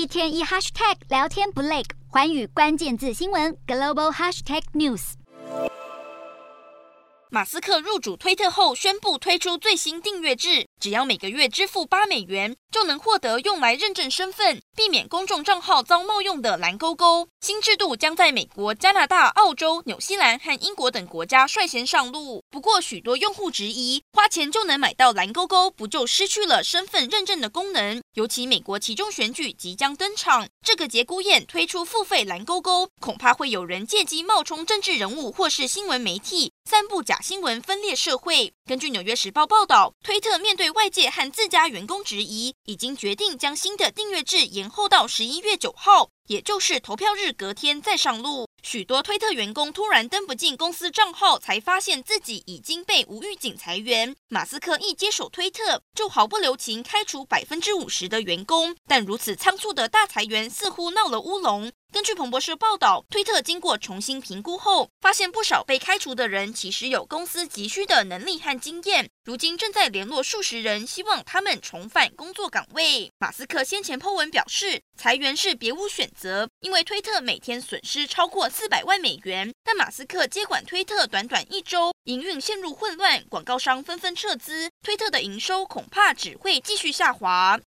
一天一 hashtag 聊天不累，环宇关键字新闻 global hashtag news。马斯克入主推特后，宣布推出最新订阅制，只要每个月支付八美元，就能获得用来认证身份、避免公众账号遭冒用的蓝勾勾。新制度将在美国、加拿大、澳洲、纽西兰和英国等国家率先上路。不过，许多用户质疑，花钱就能买到蓝勾勾，不就失去了身份认证的功能？尤其美国其中选举即将登场，这个节骨眼推出付费蓝勾勾，恐怕会有人借机冒充政治人物或是新闻媒体，散布假新闻，分裂社会。根据《纽约时报》报道，推特面对外界和自家员工质疑，已经决定将新的订阅制延后到十一月九号，也就是投票日隔天再上路。许多推特员工突然登不进公司账号，才发现自己已经被无预警裁员。马斯克一接手推特，就毫不留情开除百分之五十的员工，但如此仓促的大裁员似乎闹了乌龙。根据彭博社报道，推特经过重新评估后，发现不少被开除的人其实有公司急需的能力和经验，如今正在联络数十人，希望他们重返工作岗位。马斯克先前 po 文表示，裁员是别无选择，因为推特每天损失超过四百万美元。但马斯克接管推特短短一周，营运陷入混乱，广告商纷纷撤资，推特的营收恐怕只会继续下滑。